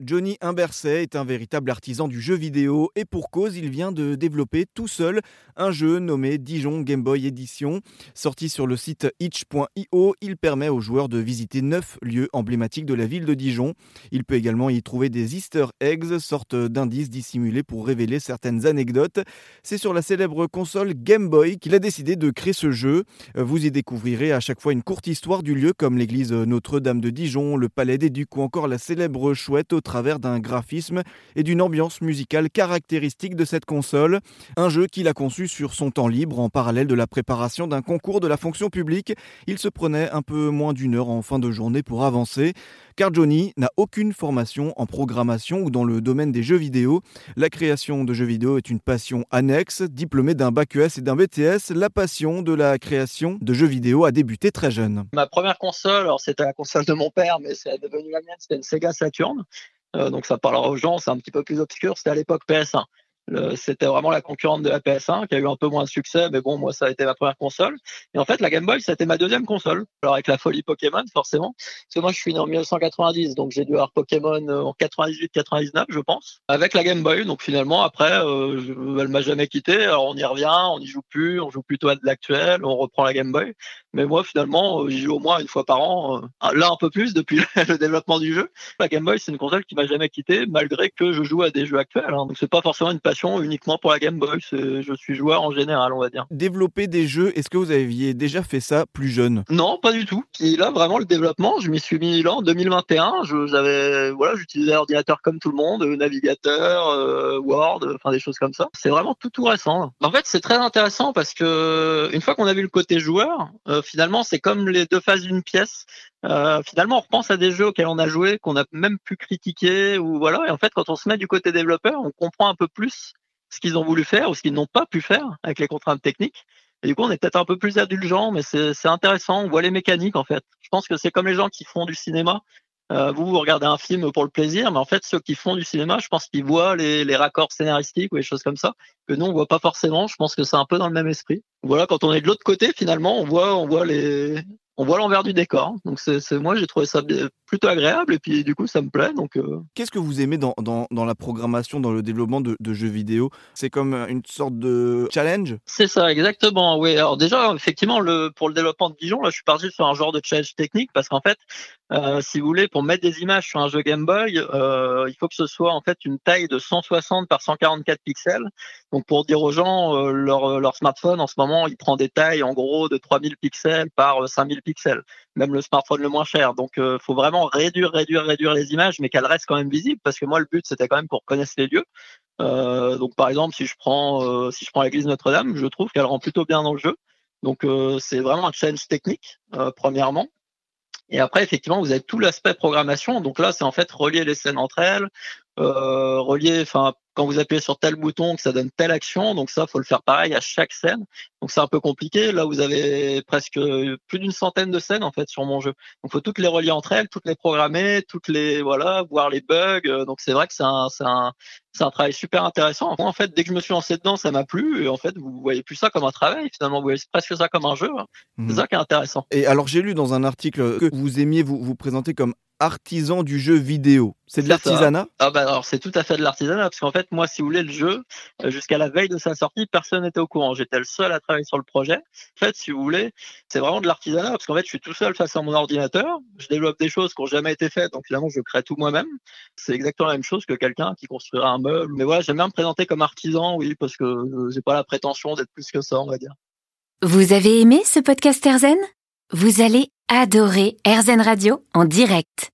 Johnny Imberset est un véritable artisan du jeu vidéo et pour cause, il vient de développer tout seul un jeu nommé Dijon Game Boy Edition. Sorti sur le site itch.io, il permet aux joueurs de visiter neuf lieux emblématiques de la ville de Dijon. Il peut également y trouver des easter eggs, sorte d'indices dissimulés pour révéler certaines anecdotes. C'est sur la célèbre console Game Boy qu'il a décidé de créer ce jeu. Vous y découvrirez à chaque fois une courte histoire du lieu comme l'église Notre-Dame de Dijon, le palais des Ducs ou encore la célèbre chouette travers d'un graphisme et d'une ambiance musicale caractéristique de cette console. Un jeu qu'il a conçu sur son temps libre en parallèle de la préparation d'un concours de la fonction publique. Il se prenait un peu moins d'une heure en fin de journée pour avancer, car Johnny n'a aucune formation en programmation ou dans le domaine des jeux vidéo. La création de jeux vidéo est une passion annexe. Diplômé d'un bac ES et d'un BTS, la passion de la création de jeux vidéo a débuté très jeune. Ma première console, alors c'était la console de mon père, mais c'est devenu la mienne, c'était une Sega Saturn. Euh, donc ça parlera aux gens, c'est un petit peu plus obscur. C'était à l'époque PS1. C'était vraiment la concurrente de la PS1 qui a eu un peu moins de succès, mais bon, moi, ça a été ma première console. Et en fait, la Game Boy, été ma deuxième console. Alors, avec la folie Pokémon, forcément. Parce que moi, je suis né en 1990, donc j'ai dû avoir Pokémon euh, en 98-99, je pense. Avec la Game Boy, donc finalement, après, euh, elle m'a jamais quitté. Alors, on y revient, on n'y joue plus, on joue plutôt à de l'actuel, on reprend la Game Boy. Mais moi, finalement, euh, j'y joue au moins une fois par an. Euh, là, un peu plus depuis le développement du jeu. La Game Boy, c'est une console qui m'a jamais quitté, malgré que je joue à des jeux actuels. Hein. Donc, c'est pas forcément une uniquement pour la Game Boy. Je suis joueur en général, on va dire. Développer des jeux, est-ce que vous aviez déjà fait ça plus jeune? Non, pas du tout. Et là, vraiment, le développement, je m'y suis mis là en 2021. J'avais, voilà, j'utilisais l'ordinateur comme tout le monde, navigateur, euh, Word, enfin des choses comme ça. C'est vraiment tout tout récent. En fait, c'est très intéressant parce que une fois qu'on a vu le côté joueur, finalement, c'est comme les deux phases d'une pièce. Euh, finalement, on repense à des jeux auxquels on a joué, qu'on a même pu critiquer, ou voilà. Et en fait, quand on se met du côté développeur, on comprend un peu plus ce qu'ils ont voulu faire ou ce qu'ils n'ont pas pu faire avec les contraintes techniques. Et du coup, on est peut-être un peu plus indulgent, mais c'est intéressant. On voit les mécaniques, en fait. Je pense que c'est comme les gens qui font du cinéma. Euh, vous, vous regardez un film pour le plaisir, mais en fait, ceux qui font du cinéma, je pense qu'ils voient les, les, raccords scénaristiques ou les choses comme ça, que nous, on voit pas forcément. Je pense que c'est un peu dans le même esprit. Voilà, quand on est de l'autre côté, finalement, on voit, on voit les, on voit l'envers du décor. Donc c'est moi j'ai trouvé ça plutôt agréable et puis du coup ça me plaît. Donc euh. qu'est-ce que vous aimez dans, dans, dans, la programmation, dans le développement de, de jeux vidéo? C'est comme une sorte de challenge? C'est ça exactement. Oui. Alors déjà effectivement le pour le développement de Dijon là je suis parti sur un genre de challenge technique parce qu'en fait euh, si vous voulez pour mettre des images sur un jeu Game Boy euh, il faut que ce soit en fait une taille de 160 par 144 pixels. Donc pour dire aux gens euh, leur leur smartphone en ce moment il prend des tailles en gros de 3000 pixels par 5000 pixels, même le smartphone le moins cher. Donc, euh, faut vraiment réduire, réduire, réduire les images, mais qu'elles restent quand même visibles, parce que moi, le but, c'était quand même pour connaître les lieux. Euh, donc, par exemple, si je prends, euh, si je prends l'église Notre-Dame, je trouve qu'elle rend plutôt bien dans le jeu. Donc, c'est vraiment un challenge technique, premièrement. Et après, effectivement, vous avez tout l'aspect programmation. Donc là, c'est en fait relier les scènes entre elles, relier, enfin, quand vous appuyez sur tel bouton, que ça donne telle action. Donc ça, faut le faire pareil à chaque scène. Donc c'est un peu compliqué. Là, vous avez presque plus d'une centaine de scènes en fait sur mon jeu. Donc faut toutes les relier entre elles, toutes les programmer, toutes les voilà, voir les bugs. Donc c'est vrai que c'est un, c'est un, c'est un travail super intéressant. Moi, en fait, dès que je me suis lancé dedans, ça m'a plu. Et en fait, vous voyez plus ça comme un travail. Finalement, vous voyez presque ça comme un jeu. Hein. C'est mhm. ça qui est intéressant. Et alors, j'ai lu dans un article que vous aimiez vous vous présenter comme artisan du jeu vidéo. C'est de l'artisanat Ah bah alors c'est tout à fait de l'artisanat parce qu'en fait moi si vous voulez le jeu euh, jusqu'à la veille de sa sortie personne n'était au courant. J'étais le seul à travailler sur le projet. En fait si vous voulez c'est vraiment de l'artisanat parce qu'en fait je suis tout seul face à mon ordinateur. Je développe des choses qui n'ont jamais été faites donc finalement je crée tout moi-même. C'est exactement la même chose que quelqu'un qui construira un meuble. Mais voilà j'aime bien me présenter comme artisan oui parce que euh, j'ai pas la prétention d'être plus que ça on va dire. Vous avez aimé ce podcast Erzen Vous allez adorer Erzen Radio en direct.